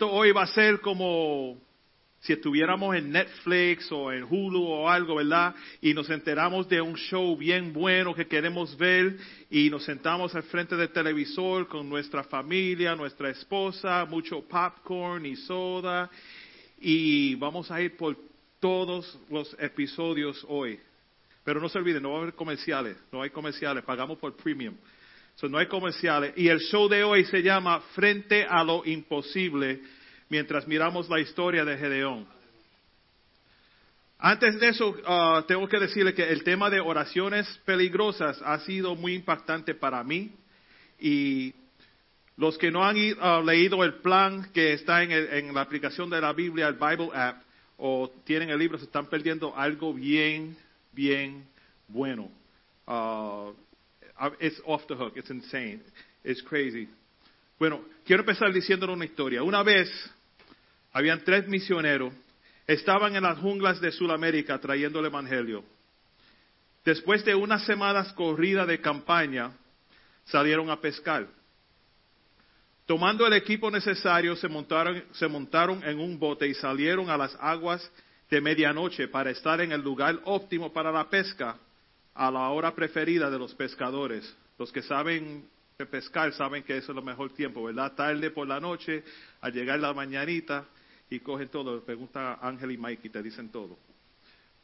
esto hoy va a ser como si estuviéramos en Netflix o en Hulu o algo, ¿verdad? Y nos enteramos de un show bien bueno que queremos ver y nos sentamos al frente del televisor con nuestra familia, nuestra esposa, mucho popcorn y soda y vamos a ir por todos los episodios hoy. Pero no se olviden, no va a haber comerciales, no hay comerciales, pagamos por premium. No hay comerciales. Y el show de hoy se llama Frente a lo Imposible mientras miramos la historia de Gedeón. Antes de eso, uh, tengo que decirle que el tema de oraciones peligrosas ha sido muy impactante para mí y los que no han uh, leído el plan que está en, la aplicación de la Biblia, el Bible App, o tienen el libro, se están perdiendo algo bien, bien bueno. Uh, it's off the hook, it's insane, it's crazy. Bueno, quiero empezar diciéndole una historia. Una vez habían tres misioneros, estaban en las junglas de Sudamérica trayendo el Evangelio. Después de unas semanas corrida de campaña, salieron a pescar. Tomando el equipo necesario, se montaron, se montaron en un bote y salieron a las aguas de medianoche para estar en el lugar óptimo para la pesca, a la hora preferida de los pescadores. Los que saben pescar saben que es lo mejor tiempo, ¿verdad? Tarde por la noche, al llegar la mañanita, y cogen todo. Pregunta Ángel y Mike y te dicen todo.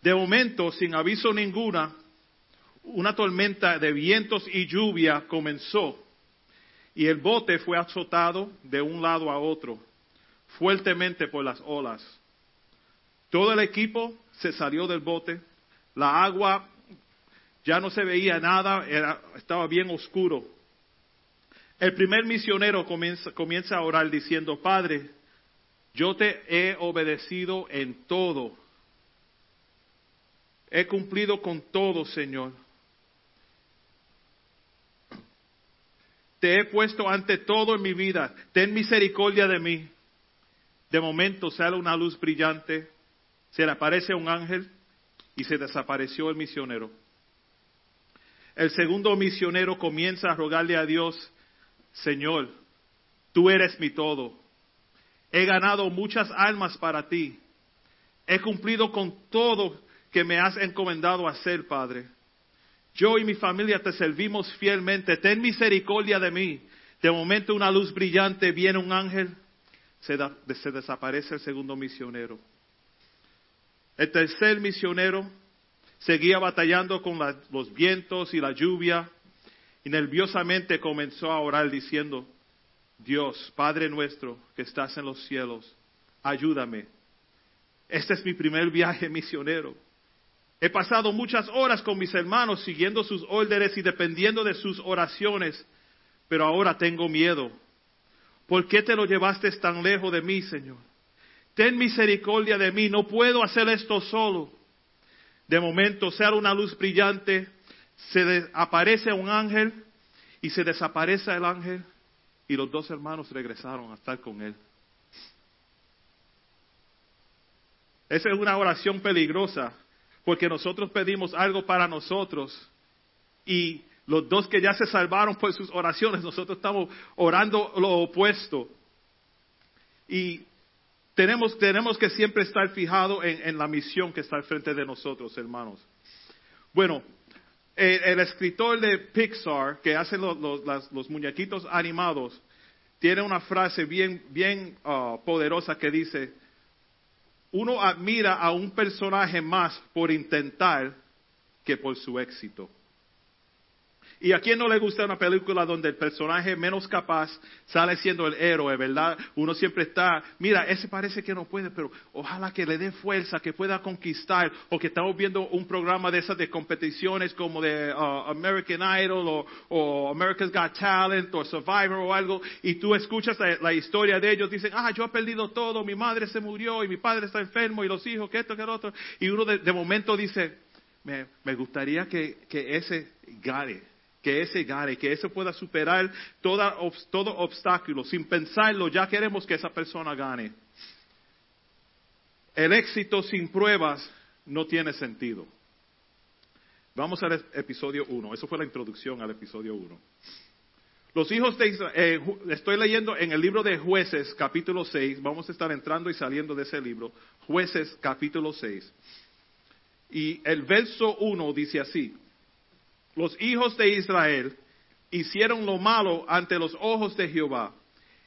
De momento, sin aviso ninguna, una tormenta de vientos y lluvia comenzó y el bote fue azotado de un lado a otro fuertemente por las olas. Todo el equipo se salió del bote, la agua ya no se veía nada, estaba bien oscuro. El primer misionero comienza, comienza a orar diciendo, Padre, yo te he obedecido en todo. He cumplido con todo, Señor. Te he puesto ante todo en mi vida. Ten misericordia de mí. De momento sale una luz brillante, se le aparece un ángel y se desapareció el misionero. El segundo misionero comienza a rogarle a Dios, Señor, tú eres mi todo He ganado muchas almas para ti. He cumplido con todo que me has encomendado hacer, Padre. Yo y mi familia te servimos fielmente. Ten misericordia de mí. De momento una luz brillante, viene un ángel, se, desaparece el segundo misionero. El tercer misionero seguía batallando con los vientos y la lluvia y nerviosamente comenzó a orar diciendo, Dios, Padre nuestro que estás en los cielos, ayúdame. Este es mi primer viaje misionero. He pasado muchas horas con mis hermanos siguiendo sus órdenes y dependiendo de sus oraciones, pero ahora tengo miedo. ¿Por qué te lo llevaste tan lejos de mí, Señor? Ten misericordia de mí, no puedo hacer esto solo. De momento sale una luz brillante, se aparece un ángel y se desaparece el ángel y los dos hermanos regresaron a estar con él. Esa es una oración peligrosa, porque nosotros pedimos algo para nosotros y los dos que ya se salvaron por sus oraciones, nosotros estamos orando lo opuesto. Y tenemos, tenemos que siempre estar fijados en, la misión que está al frente de nosotros, hermanos. Bueno, el, escritor de Pixar, que hace los, muñequitos animados, tiene una frase bien, bien uh, poderosa que dice, uno admira a un personaje más por intentar que por su éxito. ¿Y a quién no le gusta una película donde el personaje menos capaz sale siendo el héroe, verdad? Uno siempre está, mira, ese parece que no puede, pero ojalá que le dé fuerza, que pueda conquistar, o que estamos viendo un programa de esas de competiciones como de uh, American Idol o, America's Got Talent o Survivor o algo, y tú escuchas la, historia de ellos, dicen, ah, yo he perdido todo, mi madre se murió y mi padre está enfermo y los hijos, que esto, que lo otro, y uno de, momento dice, me, me gustaría que, que ese gane que ese gane, que ese pueda superar todo obstáculo. Sin pensarlo, ya queremos que esa persona gane. El éxito sin pruebas no tiene sentido. Vamos al episodio 1. Eso fue la introducción al episodio 1. Los hijos de Israel, eh, estoy leyendo en el libro de jueces capítulo 6, vamos a estar entrando y saliendo de ese libro, jueces capítulo 6. Y el verso 1 dice así, los hijos de Israel hicieron lo malo ante los ojos de Jehová,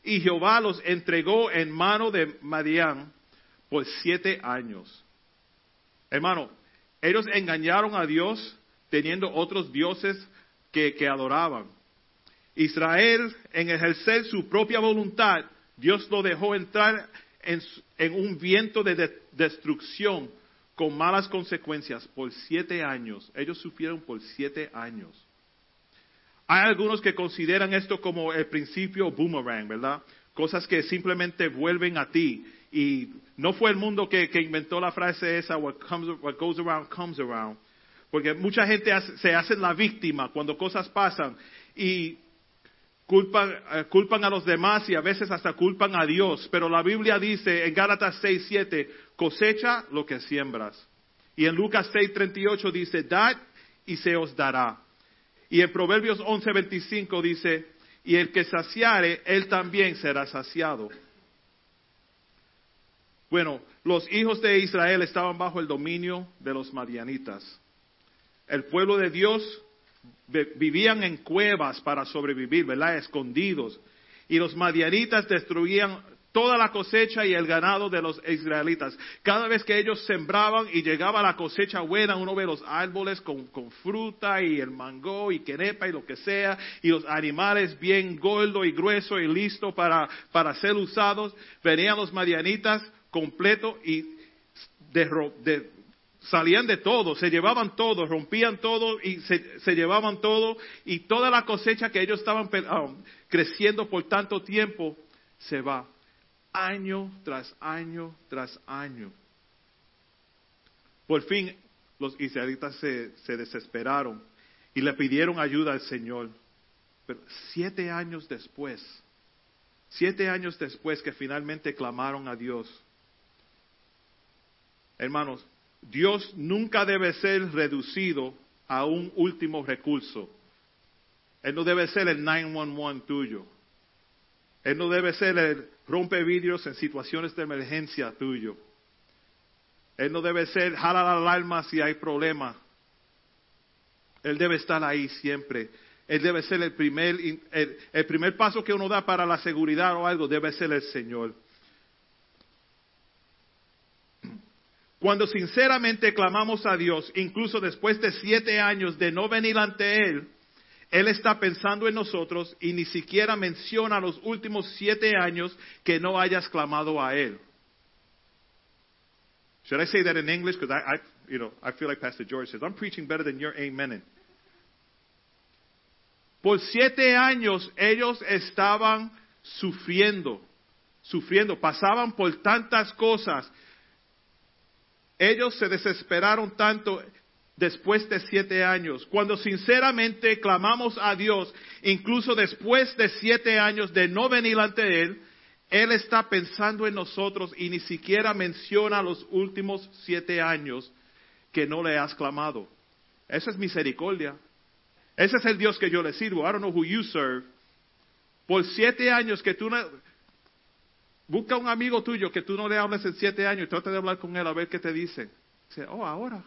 y Jehová los entregó en mano de Madián por siete años. Hermano, ellos engañaron a Dios teniendo otros dioses que, adoraban. Israel, en ejercer su propia voluntad, Dios lo dejó entrar en, en un viento de, destrucción con malas consecuencias por siete años. Ellos sufrieron por siete años. Hay algunos que consideran esto como el principio boomerang, ¿verdad? Cosas que simplemente vuelven a ti. Y no fue el mundo que, inventó la frase esa, what, what goes around comes around. Porque mucha gente se hace la víctima cuando cosas pasan y culpan, eh, culpan a los demás y a veces hasta culpan a Dios. Pero la Biblia dice en Gálatas 6, 7, cosecha lo que siembras. Y en Lucas 6, 38 dice, dad y se os dará. Y en Proverbios 11, 25 dice, y el que saciare, él también será saciado. Bueno, los hijos de Israel estaban bajo el dominio de los madianitas. El pueblo de Dios vivían en cuevas para sobrevivir, ¿verdad? Escondidos. Y los madianitas destruían toda la cosecha y el ganado de los israelitas. Cada vez que ellos sembraban y llegaba la cosecha buena, uno ve los árboles con, fruta y el mango y quenepa y lo que sea, y los animales bien gordo y grueso y listo para, para ser usados. Venían los madianitas completos y salían de todo, se llevaban todo, rompían todo y se, llevaban todo y toda la cosecha que ellos estaban ah, creciendo por tanto tiempo se va año tras año tras año. Por fin los israelitas se, se desesperaron y le pidieron ayuda al Señor. Pero siete años después, siete años después que finalmente clamaron a Dios, hermanos, Dios nunca debe ser reducido a un último recurso. Él no debe ser el 911 tuyo. Él no debe ser el rompe vidrios en situaciones de emergencia tuyo. Él no debe ser jala la alarma si hay problema. Él debe estar ahí siempre. Él debe ser el primer, el primer paso que uno da para la seguridad o algo, debe ser el Señor. Cuando sinceramente clamamos a Dios, incluso después de siete años de no venir ante Él, Él está pensando en nosotros y ni siquiera menciona los últimos siete años que no hayas clamado a Él. Should I say that in English? Because I, you know, I feel like Pastor George says, I'm preaching better than you're amening. Por siete años ellos estaban sufriendo, sufriendo, pasaban por tantas cosas ellos se desesperaron tanto después de siete años. Cuando sinceramente clamamos a Dios, incluso después de siete años de no venir ante Él, Él está pensando en nosotros y ni siquiera menciona los últimos siete años que no le has clamado. Esa es misericordia. Ese es el Dios que yo le sirvo. I don't know who you serve. Por siete años que tú no, Busca un amigo tuyo que tú no le hables en siete años y trata de hablar con él a ver qué te dice. Dice, oh, ahora,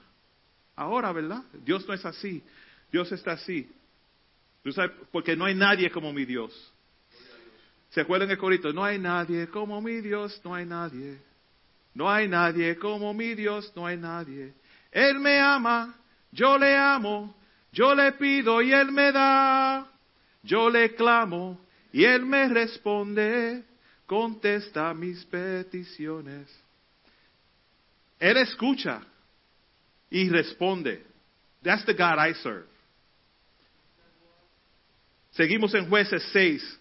ahora, ¿verdad? Dios no es así. Dios está así. ¿Tú sabes? Porque no hay nadie como mi Dios. ¿Se acuerdan el corito? No hay nadie como mi Dios, no hay nadie. No hay nadie como mi Dios, no hay nadie. Él me ama, yo le amo, yo le pido y Él me da. Yo le clamo y Él me responde contesta mis peticiones. Él escucha y responde. That's the God I serve. Seguimos en jueces 6,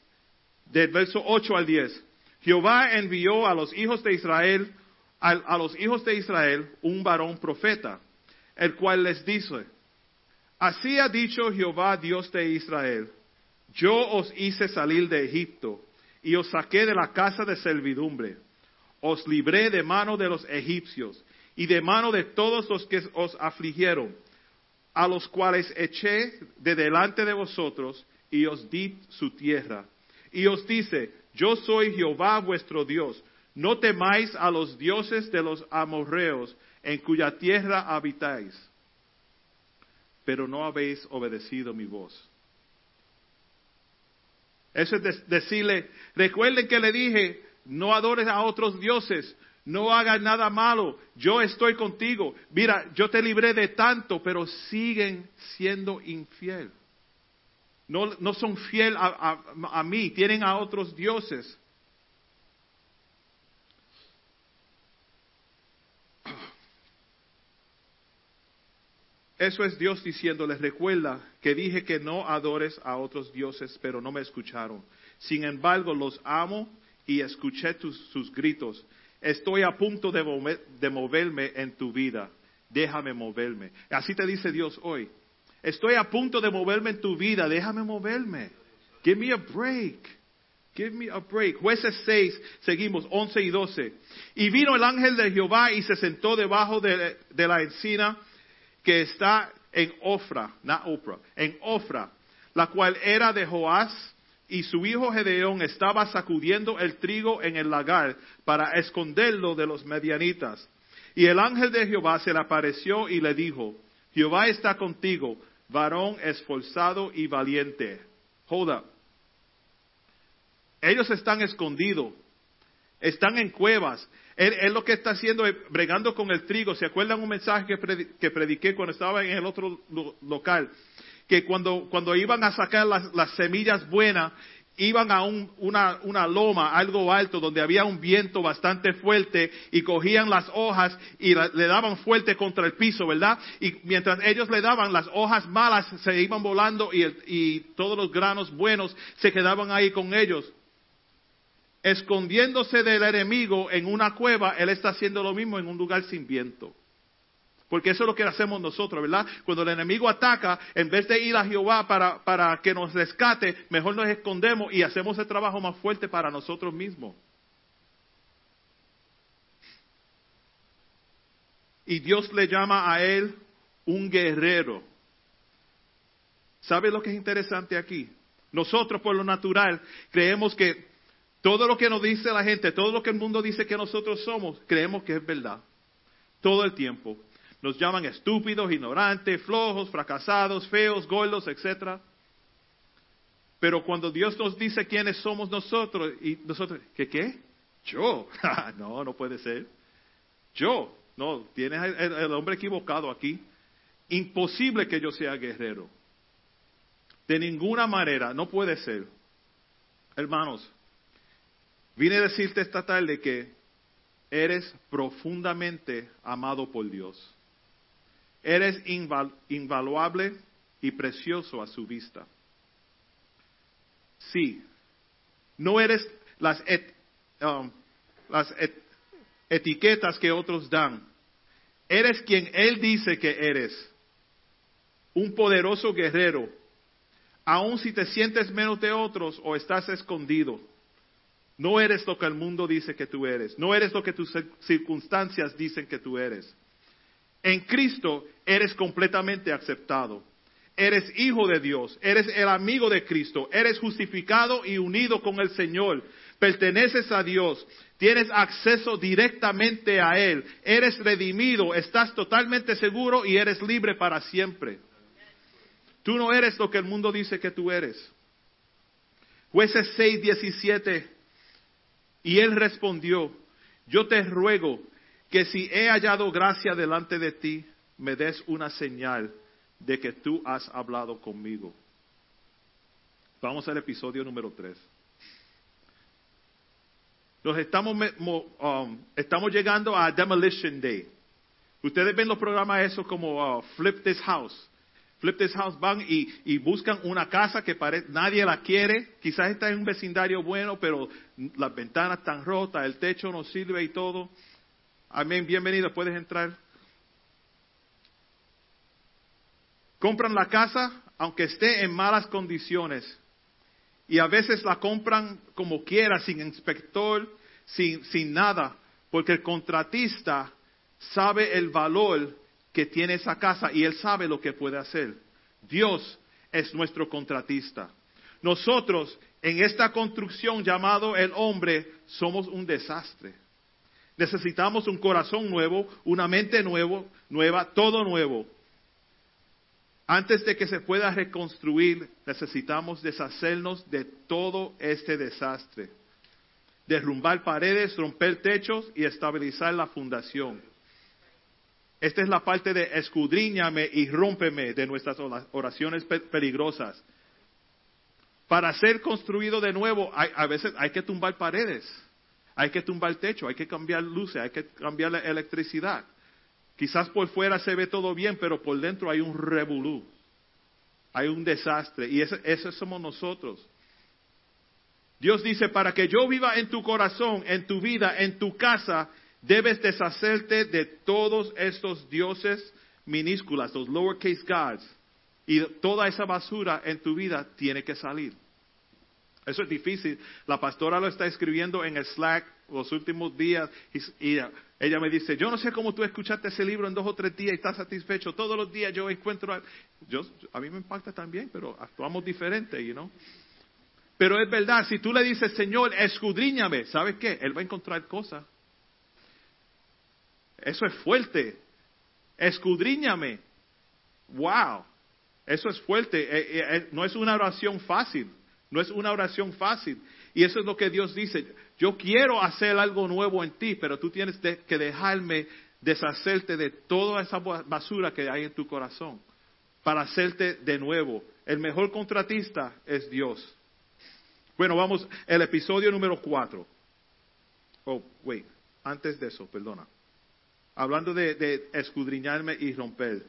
del verso 8 al 10. Jehová envió a los hijos de Israel, a, a los hijos de Israel, un varón profeta, el cual les dice, así ha dicho Jehová Dios de Israel, yo os hice salir de Egipto y os saqué de la casa de servidumbre. Os libré de mano de los egipcios y de mano de todos los que os afligieron, a los cuales eché de delante de vosotros y os di su tierra. Y os dice, yo soy Jehová vuestro Dios. No temáis a los dioses de los amorreos en cuya tierra habitáis. Pero no habéis obedecido mi voz. Eso es decirle, recuerden que le dije, no adores a otros dioses, no hagas nada malo, yo estoy contigo. Mira, yo te libré de tanto, pero siguen siendo infiel. No, no son fiel a, a mí, tienen a otros dioses. Eso es Dios diciéndoles, recuerda que dije que no adores a otros dioses, pero no me escucharon. Sin embargo, los amo y escuché sus gritos. Estoy a punto de, de moverme en tu vida. Déjame moverme. Así te dice Dios hoy. Estoy a punto de moverme en tu vida. Déjame moverme. Give me a break. Give me a break. Jueces 6, seguimos, 11 y 12. Y vino el ángel de Jehová y se sentó debajo de, la encina que está en Ofra, no Oprah, en Ofra, la cual era de Joás, y su hijo Gedeón estaba sacudiendo el trigo en el lagar para esconderlo de los medianitas. Y el ángel de Jehová se le apareció y le dijo, Jehová está contigo, varón esforzado y valiente. Hold Ellos están escondidos, están en cuevas, él, lo que está haciendo bregando con el trigo. ¿Se acuerdan un mensaje que, prediqué cuando estaba en el otro local? Que cuando, cuando iban a sacar las, semillas buenas, iban a una, una, loma, algo alto, donde había un viento bastante fuerte y cogían las hojas y le daban fuerte contra el piso, ¿verdad? Y mientras ellos le daban, las hojas malas se iban volando y, y todos los granos buenos se quedaban ahí con ellos escondiéndose del enemigo en una cueva, Él está haciendo lo mismo en un lugar sin viento. Porque eso es lo que hacemos nosotros, ¿verdad? Cuando el enemigo ataca, en vez de ir a Jehová para, para que nos rescate, mejor nos escondemos y hacemos el trabajo más fuerte para nosotros mismos. Y Dios le llama a él un guerrero. ¿Sabe lo que es interesante aquí? Nosotros por lo natural creemos que todo lo que nos dice la gente, todo lo que el mundo dice que nosotros somos, creemos que es verdad. Todo el tiempo. Nos llaman estúpidos, ignorantes, flojos, fracasados, feos, gordos, etc. Pero cuando Dios nos dice quiénes somos nosotros, y nosotros, ¿qué qué? Yo. no, no puede ser. Yo. No, tienes el hombre equivocado aquí. Imposible que yo sea guerrero. De ninguna manera, no puede ser. Hermanos, Vine a decirte esta tarde que eres profundamente amado por Dios. Eres invaluable y precioso a su vista. Sí, no eres las, um, las etiquetas que otros dan. Eres quien Él dice que eres. Un poderoso guerrero. Aun si te sientes menos de otros o estás escondido no eres lo que el mundo dice que tú eres. No eres lo que tus circunstancias dicen que tú eres. En Cristo eres completamente aceptado. Eres hijo de Dios. Eres el amigo de Cristo. Eres justificado y unido con el Señor. Perteneces a Dios. Tienes acceso directamente a Él. Eres redimido. Estás totalmente seguro y eres libre para siempre. Tú no eres lo que el mundo dice que tú eres. Jueces 6, 17 y él respondió, yo te ruego que si he hallado gracia delante de ti, me des una señal de que tú has hablado conmigo. Vamos al episodio número 3. Nos estamos, um, estamos llegando a Demolition Day. Ustedes ven los programas esos como uh, Flip This House. Flip This House van y, buscan una casa que nadie la quiere, quizás está en un vecindario bueno, pero las ventanas están rotas, el techo no sirve y todo. Amén, bienvenido, puedes entrar. Compran la casa aunque esté en malas condiciones y a veces la compran como quiera, sin inspector, sin, sin nada, porque el contratista sabe el valor que tiene esa casa y Él sabe lo que puede hacer. Dios es nuestro contratista. nosotros en esta construcción llamado el hombre somos un desastre. Necesitamos un corazón nuevo, una mente nuevo, nueva, todo nuevo. Antes de que se pueda reconstruir, necesitamos deshacernos de todo este desastre. Derrumbar paredes, romper techos y estabilizar la fundación. Esta es la parte de escudriñame y rómpeme de nuestras oraciones peligrosas. Para ser construido de nuevo, a veces hay que tumbar paredes, hay que tumbar techo, hay que cambiar luces, hay que cambiar la electricidad. Quizás por fuera se ve todo bien, pero por dentro hay un revolú, hay un desastre, y ese, somos nosotros. Dios dice, para que yo viva en tu corazón, en tu vida, en tu casa, debes deshacerte de todos estos dioses minúsculas, los lowercase gods, y toda esa basura en tu vida tiene que salir. Eso es difícil. La pastora lo está escribiendo en el Slack los últimos días y, ella me dice, yo no sé cómo tú escuchaste ese libro en dos o tres días y estás satisfecho. Todos los días yo encuentro, yo, a mí me impacta también, pero actuamos diferente, you know. Pero es verdad, si tú le dices, Señor, escudriñame, ¿sabes qué? Él va a encontrar cosas. Eso es fuerte. Escudriñame. Wow. Eso es fuerte. Eh, eh, eh, no es una oración fácil. No es una oración fácil. Y eso es lo que Dios dice. Yo quiero hacer algo nuevo en ti, pero tú tienes que dejarme deshacerte de toda esa basura que hay en tu corazón para hacerte de nuevo. El mejor contratista es Dios. Bueno, vamos, el episodio número cuatro. Oh, wait, antes de eso, perdona. Hablando de, escudriñarme y romper.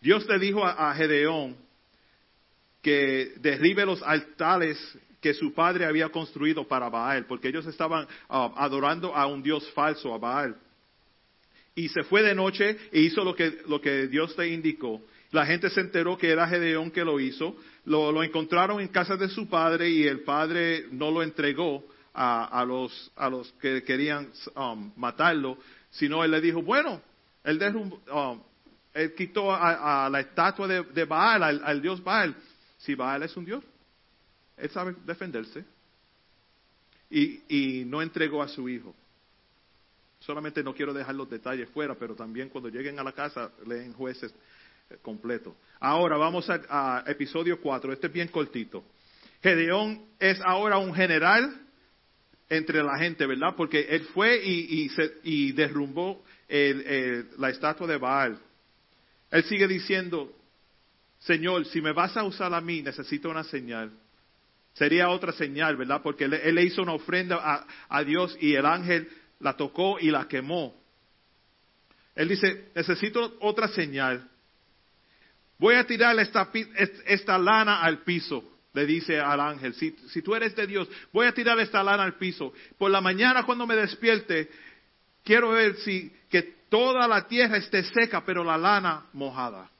Dios le dijo a Gedeón, que derribe los altares que su padre había construido para Baal, porque ellos estaban ah, adorando a un Dios falso, a Baal. Y se fue de noche e hizo lo que, lo que Dios le indicó. La gente se enteró que era Gedeón que lo hizo. Lo, encontraron en casa de su padre y el padre no lo entregó a, los, a los que querían um, matarlo, sino él le dijo, bueno, él, um, él quitó a, la estatua de, Baal, al dios Baal si Baal es un Dios, él sabe defenderse. Y, no entregó a su hijo. Solamente no quiero dejar los detalles fuera, pero también cuando lleguen a la casa leen jueces eh, completo. Ahora vamos a, episodio 4, este es bien cortito. Gedeón es ahora un general entre la gente, ¿verdad? Porque él fue y, y, derrumbó la estatua de Baal. Él sigue diciendo, Señor, si me vas a usar a mí, necesito una señal. Sería otra señal, ¿verdad? Porque él, le hizo una ofrenda a, Dios y el ángel la tocó y la quemó. Él dice, necesito otra señal. Voy a tirar esta, lana al piso, le dice al ángel. Si, si, tú eres de Dios, voy a tirar esta lana al piso. Por la mañana cuando me despierte, quiero ver si que toda la tierra esté seca, pero la lana mojada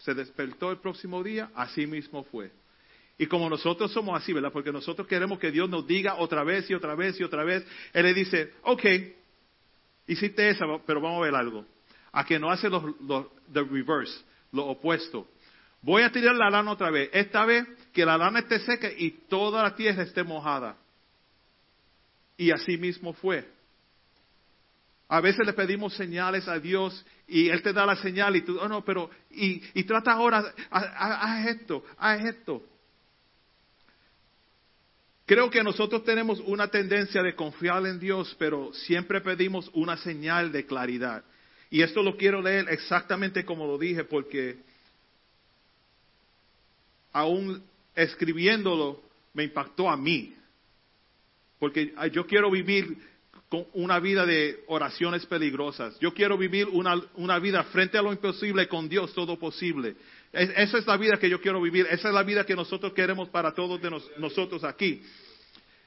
se despertó el próximo día, así mismo fue. Y como nosotros somos así, ¿verdad? Porque nosotros queremos que Dios nos diga otra vez y otra vez y otra vez. Él le dice, ok, hiciste eso, pero vamos a ver algo. A que no hace los, the reverse, lo opuesto. Voy a tirar la lana otra vez. Esta vez que la lana esté seca y toda la tierra esté mojada. Y así mismo fue. A veces le pedimos señales a Dios y Él te da la señal y tú, oh no, pero, y, y trata ahora, haz esto, haz esto. Creo que nosotros tenemos una tendencia de confiar en Dios, pero siempre pedimos una señal de claridad. Y esto lo quiero leer exactamente como lo dije, porque aún escribiéndolo me impactó a mí. Porque yo quiero vivir con una vida de oraciones peligrosas. Yo quiero vivir una, vida frente a lo imposible con Dios todo posible. esa es la vida que yo quiero vivir. Esa es la vida que nosotros queremos para todos de nosotros aquí.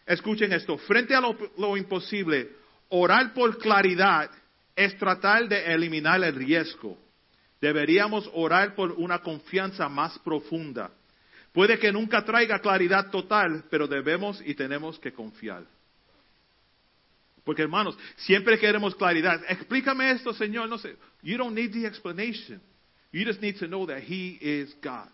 Escuchen esto. Frente a lo, imposible, orar por claridad es tratar de eliminar el riesgo. Deberíamos orar por una confianza más profunda. Puede que nunca traiga claridad total, pero debemos y tenemos que confiar. Porque hermanos, siempre queremos claridad. Explícame esto, Señor. No sé. You don't need the explanation. You just need to know that He is God.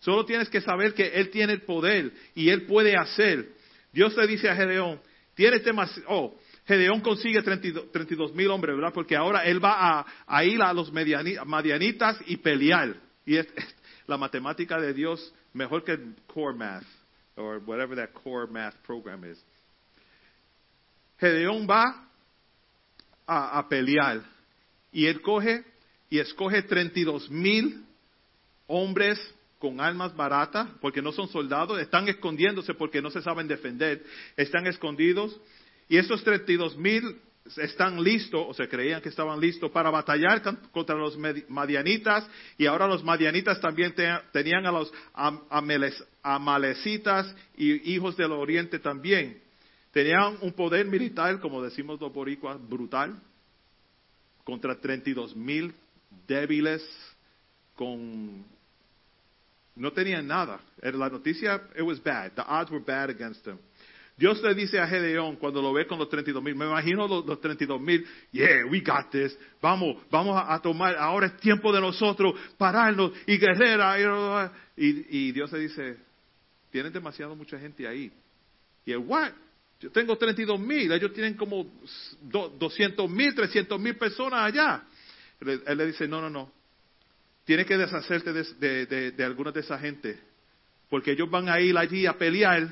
Solo tienes que saber que Él tiene el poder y Él puede hacer. Dios le dice a Gedeón, tienes demasiado, oh, Gedeón consigue 32 mil hombres, ¿verdad? Porque ahora él va a, ir a los madianitas y pelear. Y es, la matemática de Dios mejor que core math, or whatever that core math program is. Gedeón va a, pelear y él coge y escoge 32 mil hombres con armas baratas, porque no son soldados, están escondiéndose porque no se saben defender, están escondidos. Y esos 32 mil están listos, o se creían que estaban listos para batallar contra los madianitas, y ahora los madianitas también tenían a los amalecitas y hijos del oriente también. Tenían un poder militar, como decimos los boricuas, brutal, contra 32 mil débiles con no tenían nada. La noticia, it was bad. The odds were bad against them. Dios le dice a Gedeón cuando lo ve con los 32 mil, me imagino los, los 32 mil, yeah, we got this, vamos, vamos a, tomar, ahora es tiempo de nosotros pararnos y guerrera. Y, Dios le dice, tienen demasiado mucha gente ahí. Y él, what? Yo tengo 32 mil, ellos tienen como 200 mil, 300 mil personas allá. Él le dice, no, no, no, tienes que deshacerte de, de, de, algunas de esa gente, porque ellos van a ir allí a pelear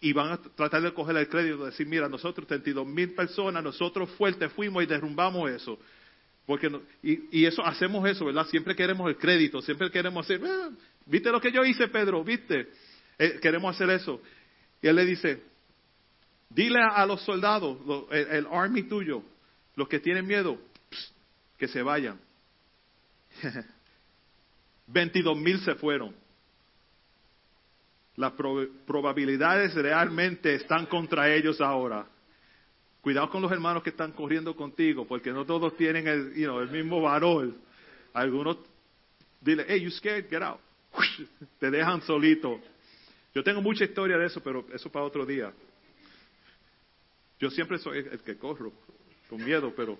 y van a tratar de coger el crédito, de decir, mira, nosotros 32 mil personas, nosotros fuertes fuimos y derrumbamos eso. Porque y, y, eso hacemos eso, ¿verdad? Siempre queremos el crédito, siempre queremos hacer, ah, ¿viste lo que yo hice, Pedro? ¿Viste? Eh, queremos hacer eso. Y él le dice, dile a, los soldados, el, army tuyo, los que tienen miedo, que se vayan. 22 mil se fueron. Las probabilidades realmente están contra ellos ahora. Cuidado con los hermanos que están corriendo contigo, porque no todos tienen el, el mismo valor. Algunos, dile, hey, you scared, get out. Te dejan solito. Yo tengo mucha historia de eso, pero eso para otro día. Yo siempre soy el que corro, con miedo, pero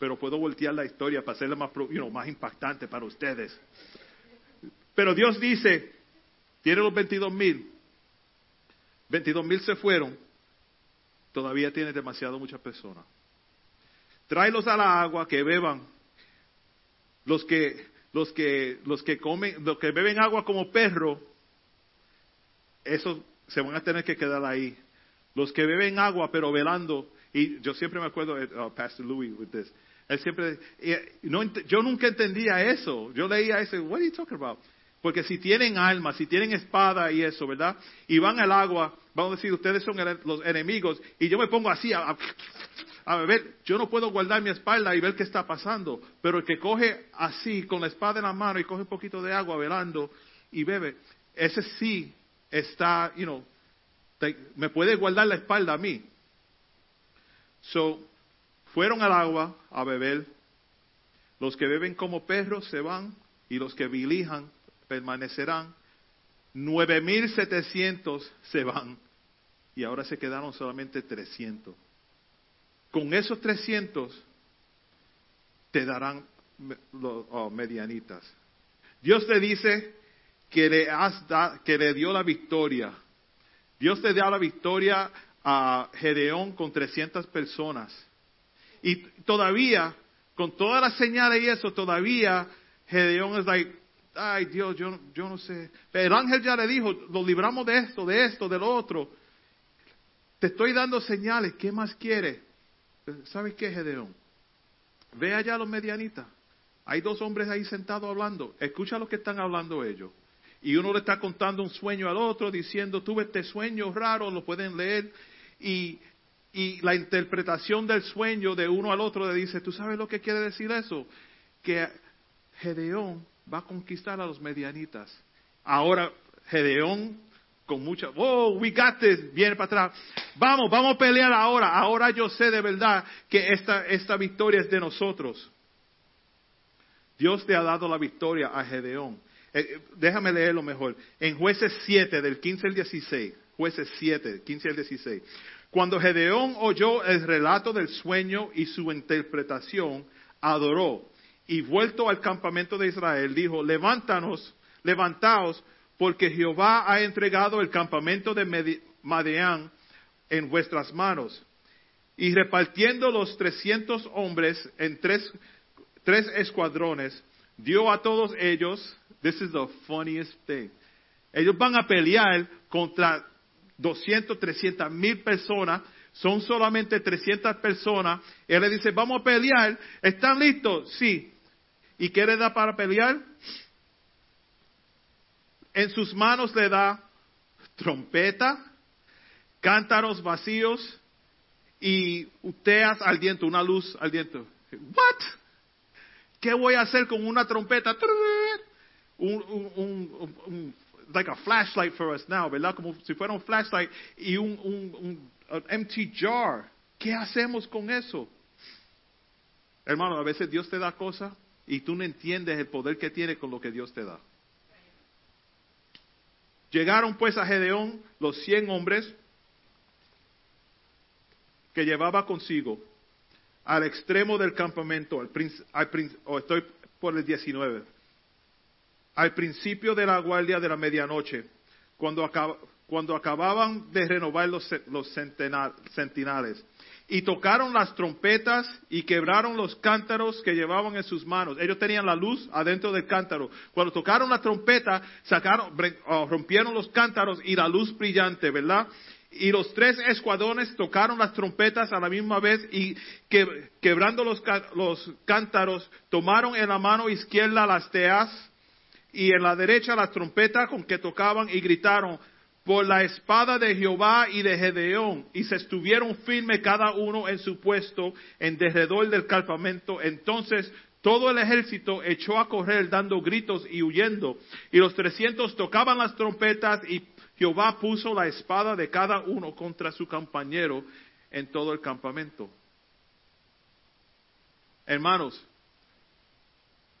pero puedo voltear la historia para hacerla más, más impactante para ustedes. Pero Dios dice, tiene los 22 mil, 22 mil se fueron, todavía tiene demasiado muchas personas. Tráelos a la agua que beban. Los que, los que, los que comen, los que beben agua como perro, esos se van a tener que quedar ahí. Los que beben agua pero velando, y yo siempre me acuerdo, uh, Pastor Louis with this, él siempre, no, yo nunca entendía eso. Yo leía eso, what are you talking about? Porque si tienen alma, si tienen espada y eso, ¿verdad? Y van al agua, vamos a decir, ustedes son los enemigos, y yo me pongo así a, a, beber, yo no puedo guardar mi espalda y ver qué está pasando. Pero el que coge así, con la espada en la mano y coge un poquito de agua velando y bebe, ese sí está, you know, me puede guardar la espalda a mí. So, fueron al agua a beber. Los que beben como perros se van y los que bilijan permanecerán. Nueve mil setecientos se van y ahora se quedaron solamente trescientos. Con esos trescientos te darán los oh, medianitas. Dios te dice que le, has que le dio la victoria. Dios te da la victoria a Gedeón con trescientas personas. Y todavía, con todas las señales y eso, todavía Gedeón es like, ay Dios, yo, yo no sé. El ángel ya le dijo, lo libramos de esto, de esto, de lo otro. Te estoy dando señales, ¿qué más quiere? ¿Sabes qué, Gedeón? Ve allá a los medianitas. Hay dos hombres ahí sentados hablando. Escucha lo que están hablando ellos. Y uno le está contando un sueño al otro, diciendo, tuve este sueño raro, lo pueden leer. Y la interpretación del sueño de uno al otro le dice, ¿tú sabes lo que quiere decir eso? Que Gedeón va a conquistar a los medianitas. Ahora Gedeón con mucha, oh, we got this, viene para atrás. Vamos, vamos a pelear ahora. Ahora yo sé de verdad que esta, esta victoria es de nosotros. Dios te ha dado la victoria a Gedeón. Eh, déjame leerlo mejor. En jueces 7, del 15 al 16. Jueces 7, 15 al 16. Cuando Gedeón oyó el relato del sueño y su interpretación, adoró y vuelto al campamento de Israel, dijo, levántanos, levantaos, porque Jehová ha entregado el campamento de Madeán en vuestras manos. Y repartiendo los trescientos hombres en tres, tres escuadrones, dio a todos ellos, this is the funniest thing, ellos van a pelear contra 200, 300 mil personas, son solamente 300 personas. Él le dice, vamos a pelear, ¿están listos? Sí. ¿Y qué le da para pelear? En sus manos le da trompeta, cántaros vacíos y teas al diente, una luz al diente. ¿What? ¿Qué voy a hacer con una trompeta? Un, like a flashlight for us now, ¿verdad? Como si fuera un flashlight y un, empty jar. ¿Qué hacemos con eso? Hermano, a veces Dios te da cosas y tú no entiendes el poder que tiene con lo que Dios te da. Llegaron pues a Gedeón los cien hombres que llevaba consigo al extremo del campamento, al, o estoy por el 19, al principio de la guardia de la medianoche, cuando, cuando acababan de renovar los, los. Y tocaron las trompetas y quebraron los cántaros que llevaban en sus manos. Ellos tenían la luz adentro del cántaro. Cuando tocaron la trompeta, sacaron, oh, rompieron los cántaros y la luz brillante, ¿verdad? Y los tres escuadrones tocaron las trompetas a la misma vez y quebrando los, cántaros, tomaron en la mano izquierda las teas y en la derecha las trompetas con que tocaban y gritaron, por la espada de Jehová y de Gedeón, y se estuvieron firmes cada uno en su puesto en derredor del campamento. Entonces todo el ejército echó a correr dando gritos y huyendo, y los trescientos tocaban las trompetas y Jehová puso la espada de cada uno contra su compañero en todo el campamento. Hermanos,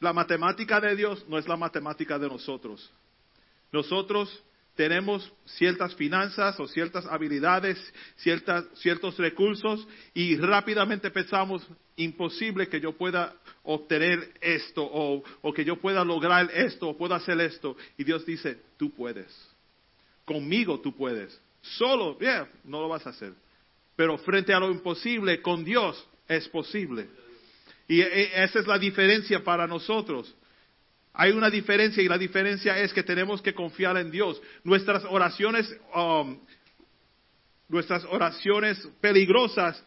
la matemática de Dios no es la matemática de nosotros. Nosotros tenemos ciertas finanzas o ciertas habilidades, ciertos recursos y rápidamente pensamos, imposible que yo pueda obtener esto o, o que yo pueda lograr esto o pueda hacer esto. Y Dios dice, tú puedes conmigo tú puedes. Solo, yeah, no lo vas a hacer. Pero frente a lo imposible, con Dios es posible. Y e, esa es la diferencia para nosotros. Hay una diferencia y la diferencia es que tenemos que confiar en Dios. Nuestras oraciones, um, nuestras oraciones peligrosas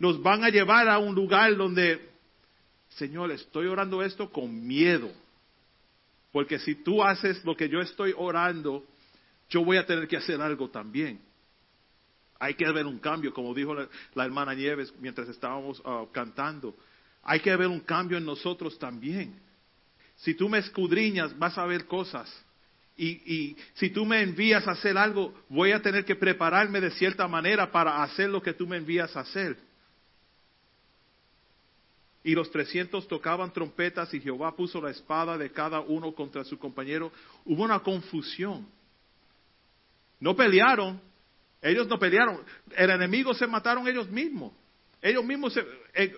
nos van a llevar a un lugar donde, Señor, estoy orando esto con miedo. Porque si tú haces lo que yo estoy orando, yo voy a tener que hacer algo también. Hay que haber un cambio, como dijo la, hermana Nieves mientras estábamos ah, cantando. Hay que haber un cambio en nosotros también. Si tú me escudriñas, vas a ver cosas. Y, y, si tú me envías a hacer algo, voy a tener que prepararme de cierta manera para hacer lo que tú me envías a hacer. Y los trescientos tocaban trompetas y Jehová puso la espada de cada uno contra su compañero. Hubo una confusión. No pelearon, ellos no pelearon, el enemigo se mataron ellos mismos. Ellos mismos eh,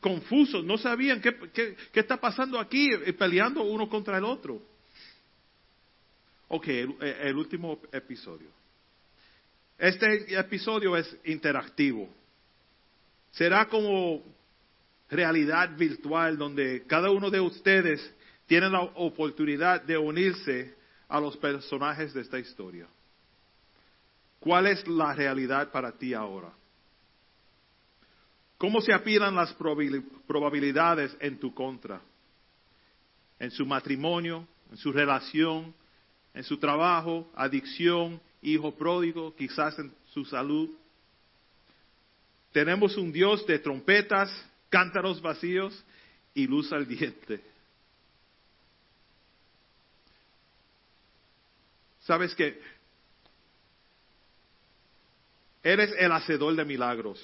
confusos, no sabían qué, qué, está pasando aquí, eh, peleando uno contra el otro. Ok, el, último episodio. Este episodio es interactivo. Será como realidad virtual donde cada uno de ustedes tiene la oportunidad de unirse a los personajes de esta historia. ¿Cuál es la realidad para ti ahora? ¿Cómo se apilan las probabilidades en tu contra? En su matrimonio, en su relación, en su trabajo, adicción, hijo pródigo, quizás en su salud. Tenemos un Dios de trompetas, cántaros vacíos y luz al diente. ¿Sabes que Eres el hacedor de milagros.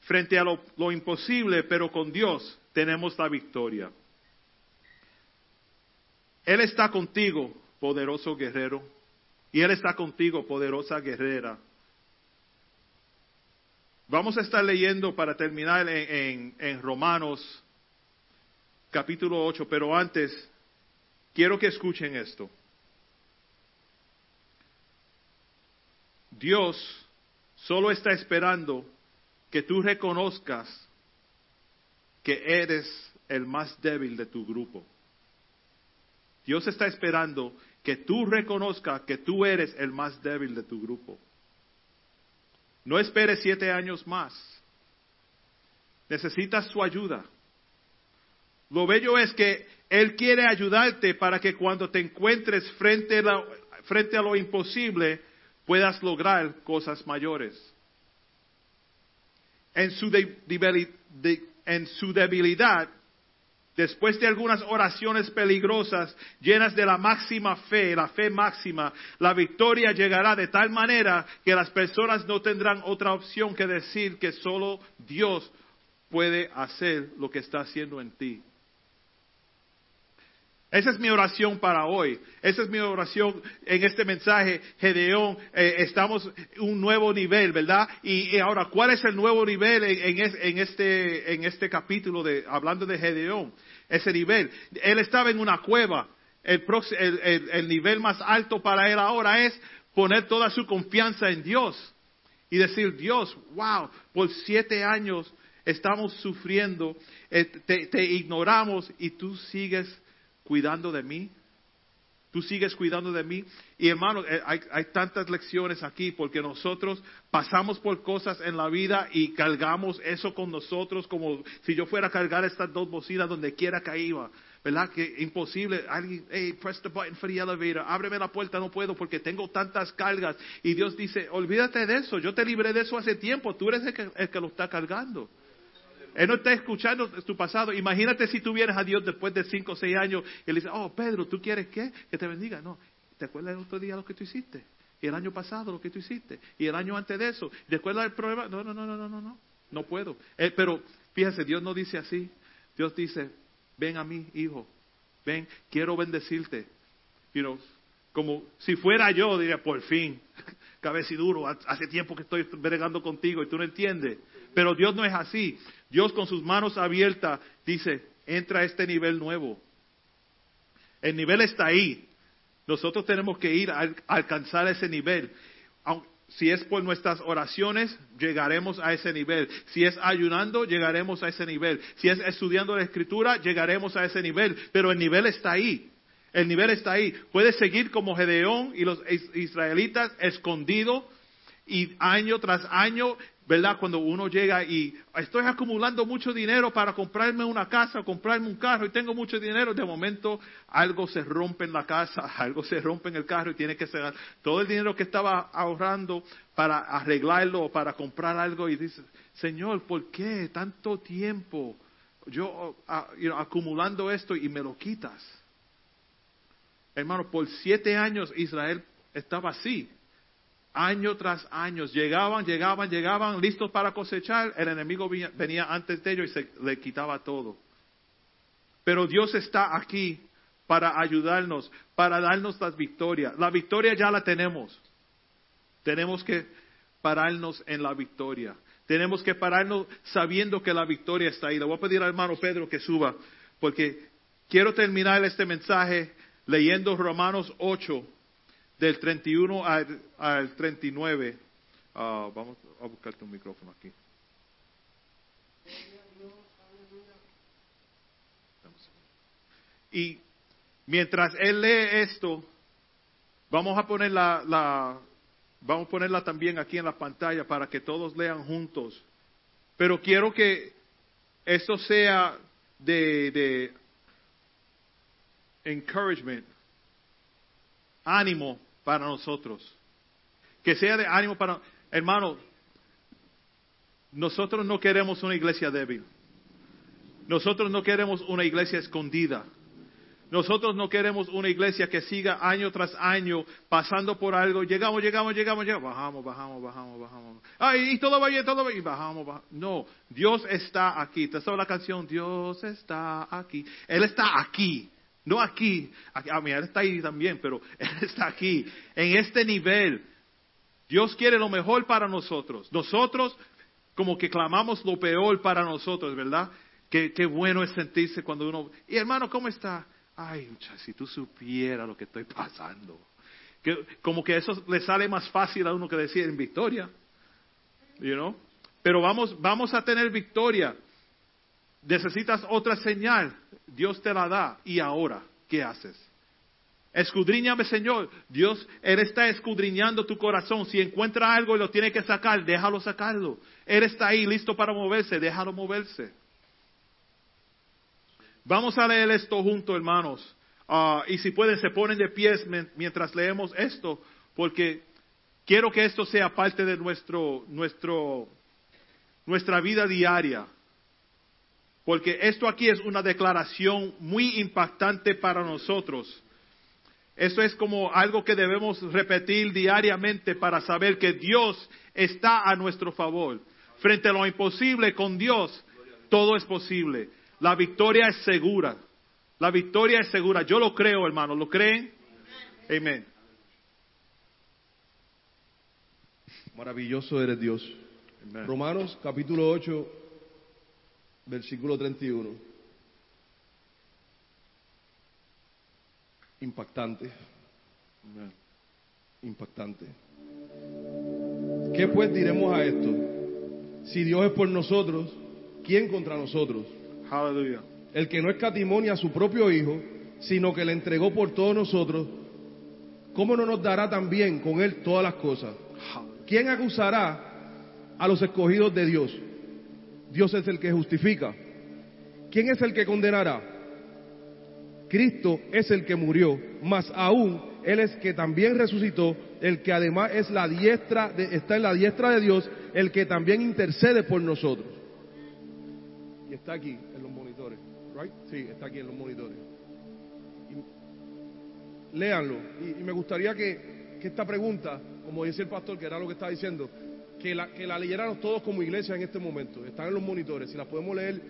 Frente a lo, imposible, pero con Dios tenemos la victoria. Él está contigo, poderoso guerrero, y Él está contigo, poderosa guerrera. Vamos a estar leyendo para terminar en, en, Romanos capítulo 8, pero antes quiero que escuchen esto. Dios solo está esperando que tú reconozcas que eres el más débil de tu grupo. Dios está esperando que tú reconozcas que tú eres el más débil de tu grupo. No esperes siete años más. Necesitas su ayuda. Lo bello es que Él quiere ayudarte para que cuando te encuentres frente a, frente a lo imposible, puedas lograr cosas mayores. En su, en su debilidad, después de algunas oraciones peligrosas llenas de la máxima fe, la fe máxima, la victoria llegará de tal manera que las personas no tendrán otra opción que decir que solo Dios puede hacer lo que está haciendo en ti. Esa es mi oración para hoy. Esa es mi oración en este mensaje. Gedeón, eh, estamos en un nuevo nivel, ¿verdad? Y, ahora, ¿cuál es el nuevo nivel en, este, en este capítulo de, hablando de Gedeón? Ese nivel. Él estaba en una cueva. El, el nivel más alto para él ahora es poner toda su confianza en Dios. Y decir, Dios, wow, por siete años estamos sufriendo, eh, te ignoramos y tú sigues cuidando de mí? Tú sigues cuidando de mí. Y hermano, eh, hay, tantas lecciones aquí porque nosotros pasamos por cosas en la vida y cargamos eso con nosotros como si yo fuera a cargar estas dos bocinas donde quiera que iba. ¿Verdad? Que imposible. Alguien, hey, press the button for the elevator. Ábreme la puerta, no puedo porque tengo tantas cargas. Y Dios dice, olvídate de eso. Yo te libré de eso hace tiempo. Tú eres el que, el que lo está cargando. Él no está escuchando tu pasado. Imagínate si tú vienes a Dios después de cinco o seis años y le dice, oh Pedro, ¿tú quieres qué? Que te bendiga. No, ¿te acuerdas el otro día lo que tú hiciste? Y el año pasado lo que tú hiciste. Y el año antes de eso. ¿Te acuerdas el problema? No, no, no, no, no, no, no. Puedo. Eh, pero fíjese, Dios no dice así. Dios dice, ven a mí, hijo. Ven, quiero bendecirte. You como si fuera yo, diría, por fin, cabeciduro, hace tiempo que estoy bregando contigo y tú no entiendes. Pero Dios no es así. Dios con sus manos abiertas dice, entra a este nivel nuevo. El nivel está ahí. Nosotros tenemos que ir a, alcanzar ese nivel. Si es por nuestras oraciones, llegaremos a ese nivel. Si es ayunando, llegaremos a ese nivel. Si es estudiando la escritura, llegaremos a ese nivel. Pero el nivel está ahí. El nivel está ahí. Puedes seguir como Gedeón y los israelitas escondidos y año tras año ¿verdad? Cuando uno llega y estoy acumulando mucho dinero para comprarme una casa, comprarme un carro y tengo mucho dinero, de momento algo se rompe en la casa, algo se rompe en el carro y tiene que ser todo el dinero que estaba ahorrando para arreglarlo o para comprar algo y dice, Señor, ¿por qué tanto tiempo yo ah, acumulando esto y me lo quitas? Hermano, por siete años Israel estaba así año tras año. Llegaban, llegaban, llegaban, listos para cosechar. El enemigo venía antes de ellos y se le quitaba todo. Pero Dios está aquí para ayudarnos, para darnos las victorias. La victoria ya la tenemos. Tenemos que pararnos en la victoria. Tenemos que pararnos sabiendo que la victoria está ahí. Le voy a pedir al hermano Pedro que suba, porque quiero terminar este mensaje leyendo Romanos 8, del 31 al, al 39. Uh, vamos a buscarte un micrófono aquí. Y mientras él lee esto, vamos a poner la, la, vamos a ponerla también aquí en la pantalla para que todos lean juntos. Pero quiero que esto sea de, de encouragement, ánimo para nosotros. Que sea de ánimo para... Hermano, nosotros no queremos una iglesia débil. Nosotros no queremos una iglesia escondida. Nosotros no queremos una iglesia que siga año tras año pasando por algo. Llegamos, llegamos, llegamos. Bajamos, bajamos, bajamos, bajamos. Ay, y todo va bien, todo va bien. Bajamos, bajamos. No, Dios está aquí. ¿Te la canción? Dios está aquí. Él está aquí. No aquí, a mí, Él está ahí también, pero Él está aquí, en este nivel. Dios quiere lo mejor para nosotros. Nosotros como que clamamos lo peor para nosotros, ¿verdad? Qué, bueno es sentirse cuando uno... Y hermano, ¿cómo está? Ay, si tú supieras lo que estoy pasando. Que, como que eso le sale más fácil a uno que decir en victoria. You know? Pero vamos, vamos a tener victoria. Necesitas otra señal. Dios te la da. ¿Y ahora qué haces? Escudriñame, Señor. Dios, Él está escudriñando tu corazón. Si encuentra algo y lo tiene que sacar, déjalo sacarlo. Él está ahí listo para moverse, déjalo moverse. Vamos a leer esto juntos, hermanos. Ah, y si pueden, se ponen de pies mientras leemos esto, porque quiero que esto sea parte de nuestro, nuestro, nuestra vida diaria. Porque esto aquí es una declaración muy impactante para nosotros. Eso es como algo que debemos repetir diariamente para saber que Dios está a nuestro favor. Frente a lo imposible, con Dios, todo es posible. La victoria es segura. La victoria es segura. Yo lo creo, hermano. ¿Lo creen? Amén. Maravilloso eres Dios. Romanos capítulo 8, versículo 31. Impactante. Impactante. ¿Qué pues diremos a esto? Si Dios es por nosotros, ¿quién contra nosotros? Aleluya. El que no escatimonia a su propio Hijo, sino que le entregó por todos nosotros, ¿cómo no nos dará también con Él todas las cosas? ¿Quién acusará a los escogidos de Dios? Dios es el que justifica. ¿Quién es el que condenará? Cristo es el que murió, más aún Él es que también resucitó, el que además es la diestra está en la diestra de Dios, el que también intercede por nosotros. Y está aquí en los monitores, right? Sí, está aquí en los monitores. léanlo. Y, me gustaría que, que, esta pregunta, como dice el pastor, que era lo que estaba diciendo, que la, que leyéramos todos como iglesia en este momento. Están en los monitores, si la podemos leer,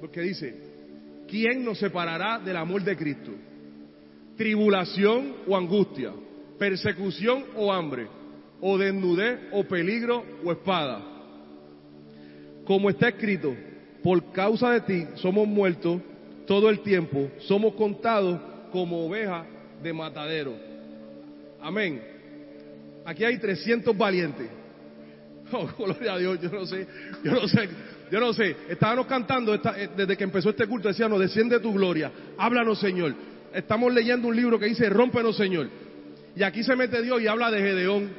porque dice, ¿quién nos separará del amor de Cristo? ¿Tribulación o angustia? ¿Persecución o hambre? ¿O desnudez o peligro o espada? Como está escrito, por causa de ti somos muertos todo el tiempo, somos contados como ovejas de matadero. Amén. Aquí hay 300 valientes. Oh, gloria a Dios, yo no sé, yo no sé yo no sé, estábamos cantando eh, desde que empezó este culto, decíamos, desciende tu gloria, háblanos Señor. Estamos leyendo un libro que dice, rómpenos Señor. Y aquí se mete Dios y habla de Gedeón,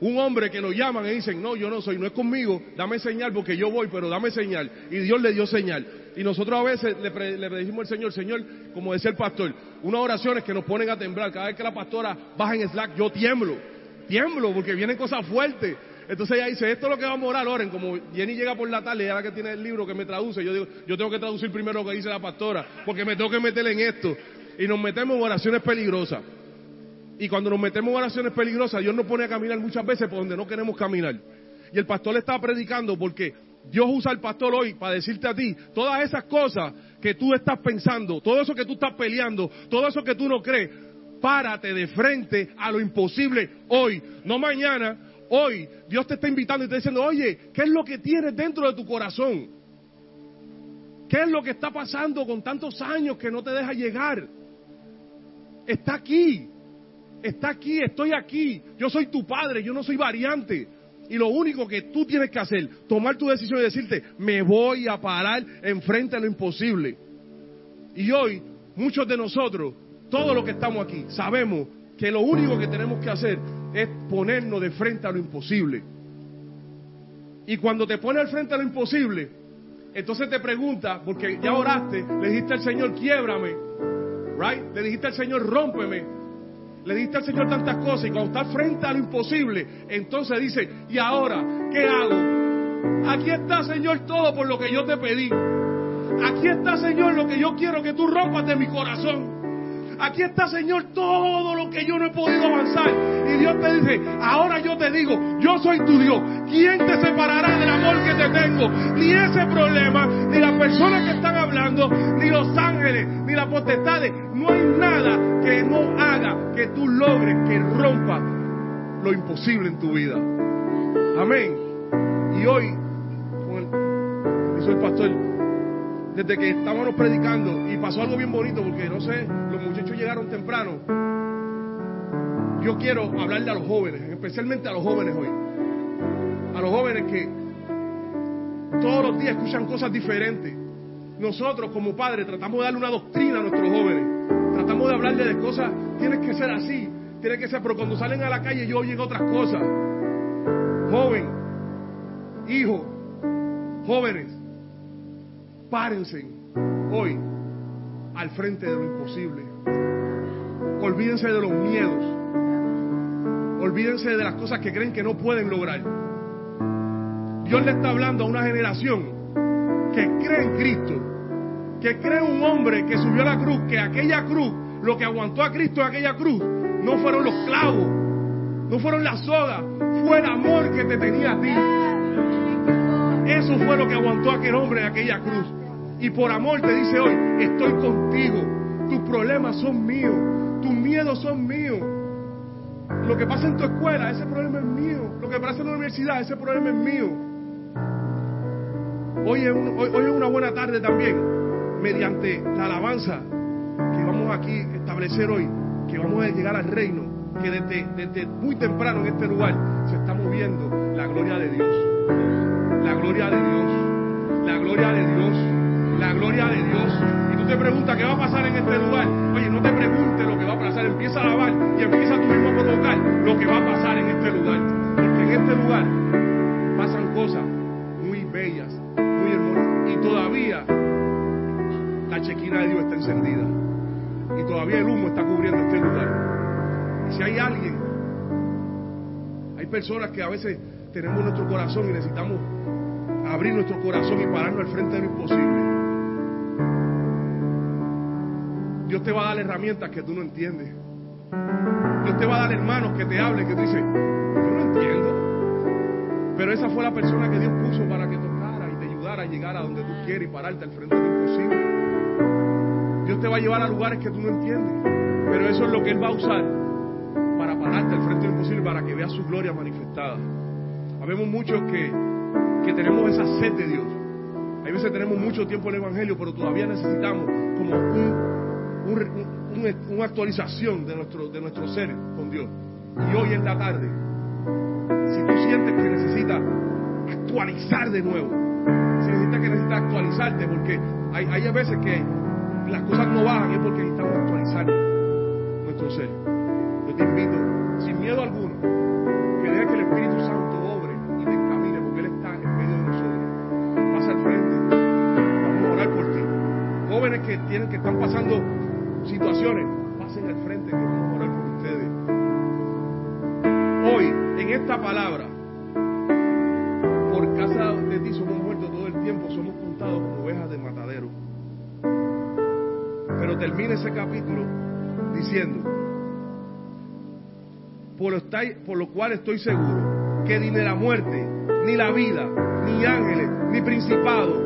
un hombre que lo llaman y dicen, no, yo no soy, no es conmigo, dame señal porque yo voy, pero dame señal. Y Dios le dio señal. Y nosotros a veces le, pedimos al Señor, Señor, como decía el pastor, unas oraciones que nos ponen a temblar. Cada vez que la pastora baja en Slack, yo tiemblo, tiemblo porque vienen cosas fuertes. Entonces ella dice, esto es lo que vamos a orar, oren. Como Jenny llega por la tarde, ella que tiene el libro que me traduce, yo digo, yo tengo que traducir primero lo que dice la pastora, porque me tengo que meter en esto. Y nos metemos en oraciones peligrosas. Y cuando nos metemos en oraciones peligrosas, Dios nos pone a caminar muchas veces por donde no queremos caminar. Y el pastor le estaba predicando porque Dios usa al pastor hoy para decirte a ti todas esas cosas que tú estás pensando, todo eso que tú estás peleando, todo eso que tú no crees, párate de frente a lo imposible hoy, no mañana, Hoy Dios te está invitando y te está diciendo, oye, ¿qué es lo que tienes dentro de tu corazón? ¿Qué es lo que está pasando con tantos años que no te deja llegar? Está aquí, está aquí, estoy aquí. Yo soy tu padre, yo no soy variante. Y lo único que tú tienes que hacer, tomar tu decisión y decirte, me voy a parar enfrente a lo imposible. Y hoy, muchos de nosotros, todos los que estamos aquí, sabemos que lo único que tenemos que hacer es ponernos de frente a lo imposible. Y cuando te pones al frente a lo imposible, entonces te pregunta, porque ya oraste, le dijiste al Señor, quiebrame, right? Le dijiste al Señor, rómpeme. Le dijiste al Señor tantas cosas y cuando estás frente a lo imposible, entonces dice, ¿y ahora qué hago? Aquí está, Señor, todo por lo que yo te pedí. Aquí está, Señor, lo que yo quiero que tú rompas de mi corazón. Aquí está, Señor, todo lo que yo no he podido avanzar. Y Dios te dice, ahora yo te digo, yo soy tu Dios. ¿Quién te separará del amor que te tengo? Ni ese problema, ni las personas que están hablando, ni los ángeles, ni las potestades. No hay nada que no haga que tú logres que rompa lo imposible en tu vida. Amén. Y hoy, dice el pastor, desde que estábamos predicando y pasó algo bien bonito porque no sé, muchachos llegaron temprano yo quiero hablarle a los jóvenes, especialmente a los jóvenes hoy. A los jóvenes que todos los días escuchan cosas diferentes. Nosotros como padres tratamos de darle una doctrina a nuestros jóvenes. Tratamos de hablarle de cosas, tienes que ser así, tiene que ser, pero cuando salen a la calle yo oyen otras cosas. Joven, hijo, jóvenes, párense hoy al frente de lo imposible. Olvídense de los miedos. Olvídense de las cosas que creen que no pueden lograr. Dios le está hablando a una generación que cree en Cristo, que cree en un hombre que subió a la cruz, que aquella cruz, lo que aguantó a Cristo en aquella cruz, no fueron los clavos, no fueron las sogas, fue el amor que te tenía a ti. Eso fue lo que aguantó aquel hombre en aquella cruz. Y por amor te dice hoy, estoy contigo. Tus problemas son míos, tus miedos son míos. Lo que pasa en tu escuela, ese problema es mío. Lo que pasa en la universidad, ese problema es mío. Hoy es, hoy, hoy es una buena tarde también, mediante la alabanza que vamos aquí a establecer hoy, que vamos a llegar al reino, que desde, desde muy temprano en este lugar se está moviendo la gloria de Dios. La gloria de Dios. La gloria de Dios. La gloria de Dios. Y tú te preguntas qué va a pasar en este lugar. Oye, no te preguntes lo que va a pasar. Empieza a alabar y empieza tú mismo a provocar lo que va a pasar en este lugar. Porque en este lugar pasan cosas muy bellas, muy hermosas. Y todavía la chequina de Dios está encendida. Y todavía el humo está cubriendo este lugar. Y si hay alguien, hay personas que a veces tenemos nuestro corazón y necesitamos abrir nuestro corazón y pararnos al frente de lo imposible. Dios te va a dar herramientas que tú no entiendes. Dios te va a dar hermanos que te hablen, que tú dices, yo no entiendo. Pero esa fue la persona que Dios puso para que tocara y te ayudara a llegar a donde tú quieres y pararte al frente de imposible. Dios te va a llevar a lugares que tú no entiendes. Pero eso es lo que Él va a usar para pararte al frente de imposible, para que veas su gloria manifestada. Habemos muchos que, que tenemos esa sed de Dios. Hay veces tenemos mucho tiempo en el Evangelio, pero todavía necesitamos como un, un, un, una actualización de nuestro, de nuestro ser con Dios. Y hoy en la tarde, si tú sientes que necesitas actualizar de nuevo, si necesitas que necesitas actualizarte, porque hay, hay veces que las cosas no bajan, es porque necesitamos actualizar nuestro ser. Yo te invito, sin miedo alguno, que tienen que están pasando situaciones, pasen al frente, que vamos a orar por ustedes. Hoy, en esta palabra, por casa de ti somos muertos todo el tiempo, somos contados como ovejas de matadero. Pero termina ese capítulo diciendo, por lo, por lo cual estoy seguro que ni la muerte, ni la vida, ni ángeles, ni principados,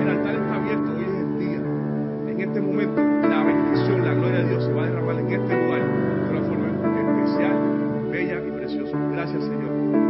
el altar está abierto. Hoy es el día. En este momento, la bendición, la gloria de Dios se va a derramar en este lugar de una forma especial, bella y preciosa. Gracias, Señor.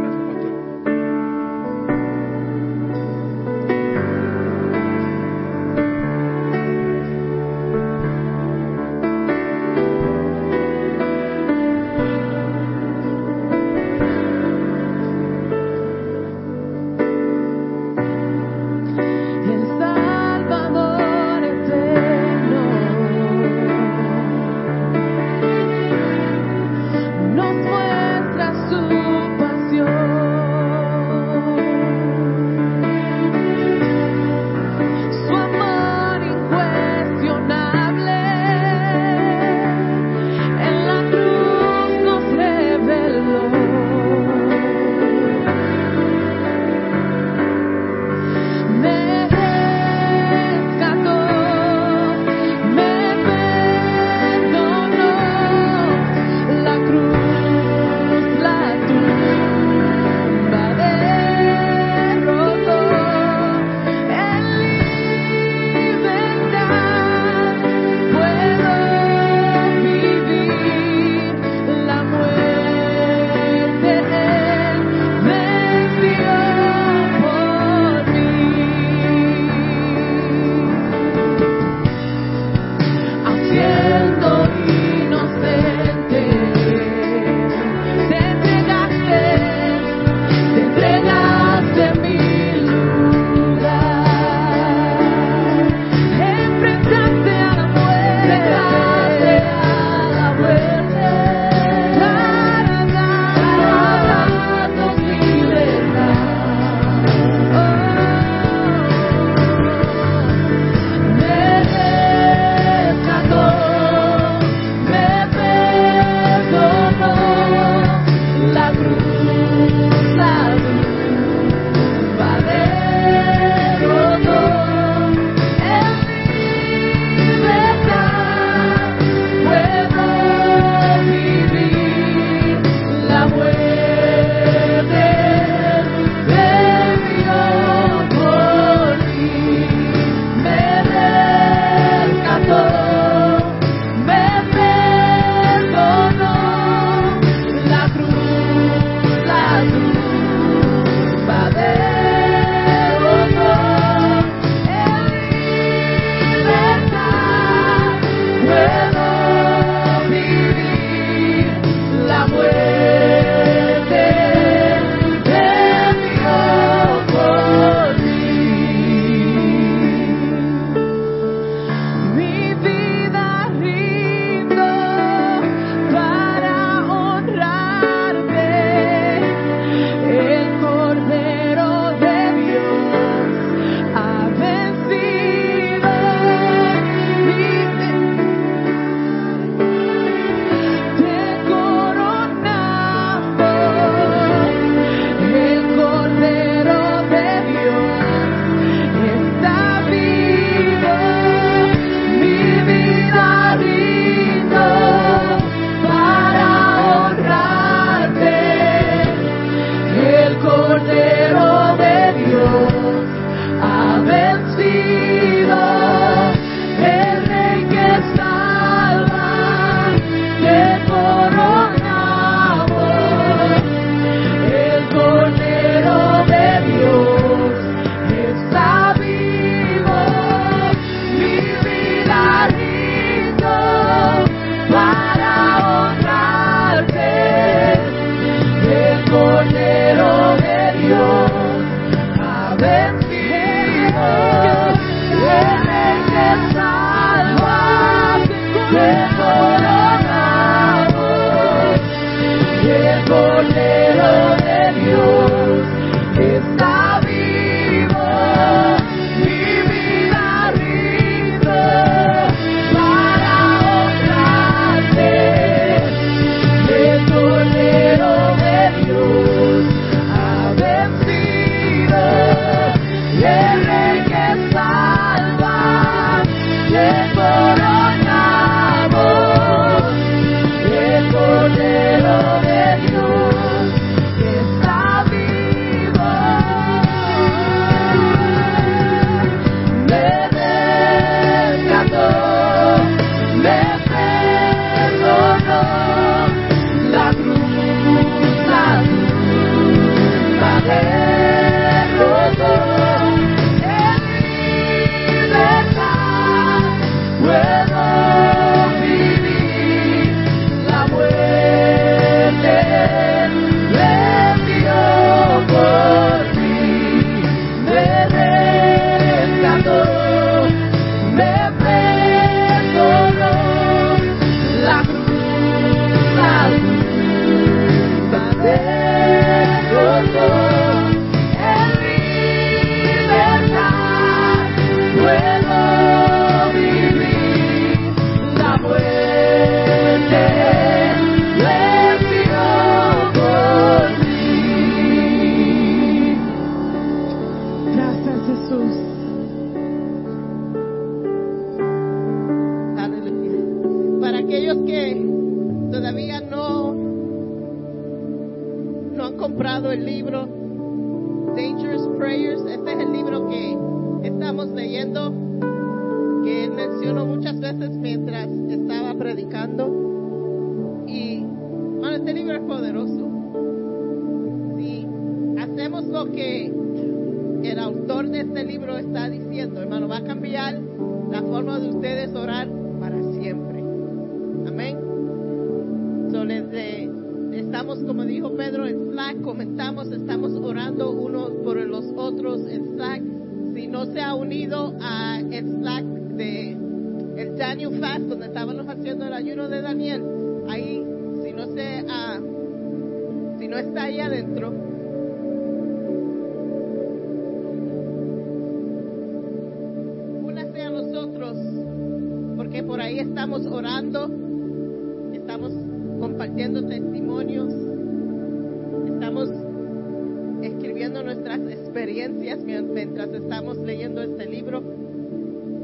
Experiencias mien- mientras estamos leyendo este libro.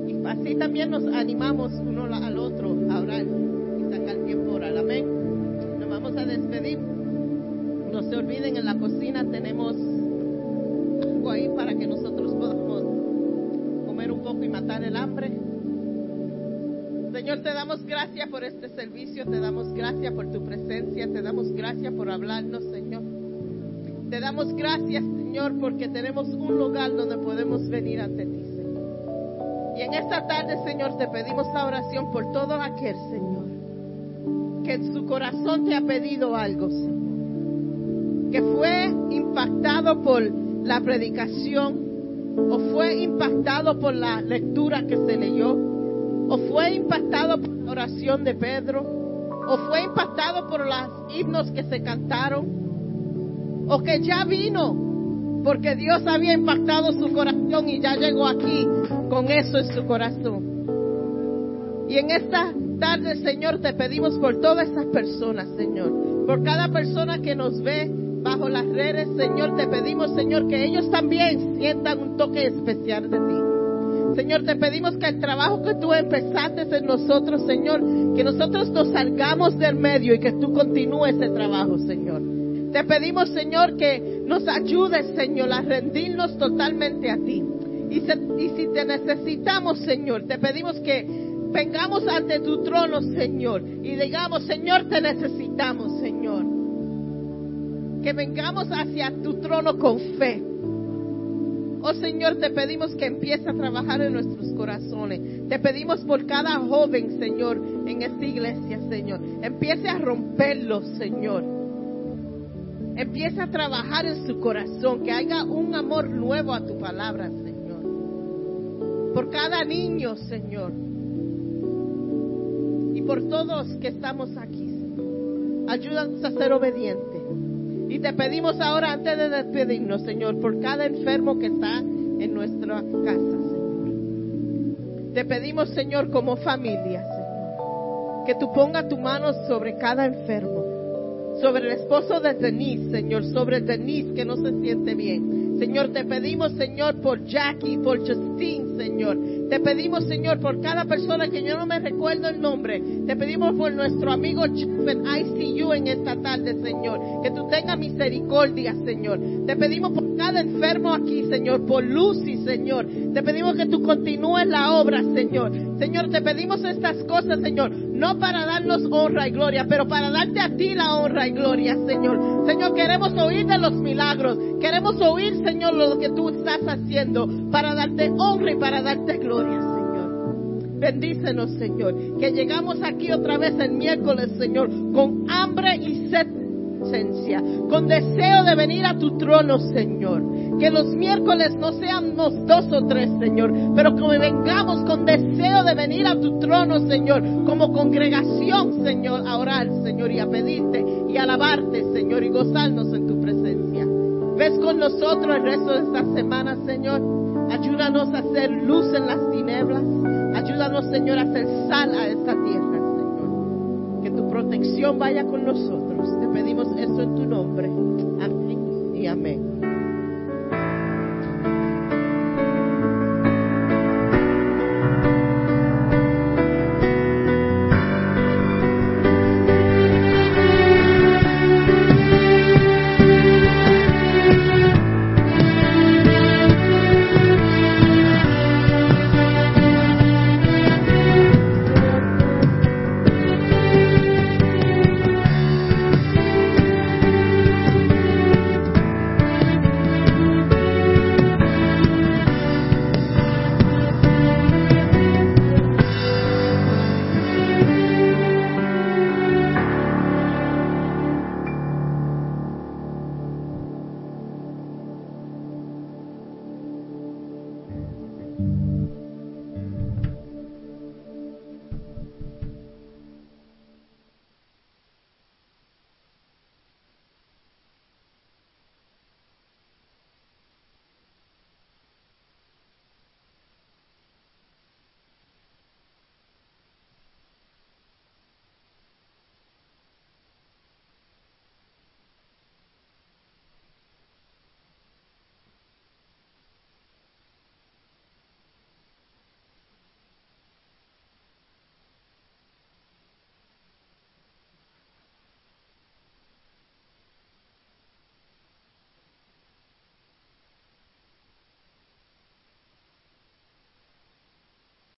Y así también nos animamos uno al otro a orar y sacar tiempo a orar. Amén. Nos vamos a despedir. No se olviden, en la cocina tenemos algo ahí para que nosotros podamos comer un poco y matar el hambre. Señor, te damos gracias por este servicio, te damos gracias por tu presencia, te damos gracias por hablarnos, Señor. Te damos gracias, Señor, porque tenemos un lugar donde podemos venir ante ti. Y en esta tarde, Señor, te pedimos la oración por todo aquel, Señor, que en su corazón te ha pedido algo. Que fue impactado por la predicación o fue impactado por la lectura que se leyó, o fue impactado por la oración de Pedro, o fue impactado por los himnos que se cantaron, o que ya vino porque Dios había impactado su corazón y ya llegó aquí con eso en su corazón. Y en esta tarde, Señor, te pedimos por todas estas personas, Señor, por cada persona que nos ve bajo las redes, Señor, te pedimos, Señor, que ellos también sientan un toque especial de ti. Señor, te pedimos que el trabajo que tú empezaste en nosotros, Señor, que nosotros nos salgamos del medio y que tú continúes ese trabajo, Señor. Te pedimos, Señor, que nos ayudes, Señor, a rendirnos totalmente a ti. Y, y si te necesitamos, Señor, te pedimos que vengamos ante tu trono, Señor, y digamos, Señor, te necesitamos, Señor. Que vengamos hacia tu trono con fe. Oh Señor, te pedimos que empiece a trabajar en nuestros corazones. Te pedimos por cada joven, Señor, en esta iglesia, Señor. Empiece a romperlo, Señor. Empiece a trabajar en su corazón, que haya un amor nuevo a tu palabra, Señor. Por cada niño, Señor. Y por todos que estamos aquí, Señor. Ayúdanos a ser obedientes. Y te pedimos ahora, antes de despedirnos, Señor, por cada enfermo que está en nuestra casa, Señor. Te pedimos, Señor, como familia, Señor, que tú pongas tu mano sobre cada enfermo. Sobre el esposo de Denise, Señor, sobre Denise que no se siente bien. Señor, te pedimos, Señor, por Jackie, por Justine, Señor. Te pedimos, Señor, por cada persona que yo no me recuerdo el nombre. Te pedimos por nuestro amigo en ICU en esta tarde, Señor. Que tú tengas misericordia, Señor. Te pedimos por cada enfermo aquí, Señor. Por Lucy, Señor. Te pedimos que tú continúes la obra, Señor. Señor, te pedimos estas cosas, Señor. No para darnos honra y gloria, pero para darte a ti la honra y gloria, Señor. Señor, queremos oír de los milagros. Queremos oír, Señor, lo que tú estás haciendo para darte honra y para darte gloria. Bendícenos, Señor. Que llegamos aquí otra vez el miércoles, Señor, con hambre y sed con deseo de venir a tu trono, Señor. Que los miércoles no seamos dos o tres, Señor, pero que vengamos con deseo de venir a tu trono, Señor, como congregación, Señor, a orar, Señor, y a pedirte y alabarte, Señor, y gozarnos en tu presencia. Ves con nosotros el resto de esta semana, Señor. Ayúdanos a hacer luz en las tinieblas. Ayúdanos, Señor, a hacer sal a esta tierra, Señor. Que tu protección vaya con nosotros. Te pedimos esto en tu nombre. Amén y amén.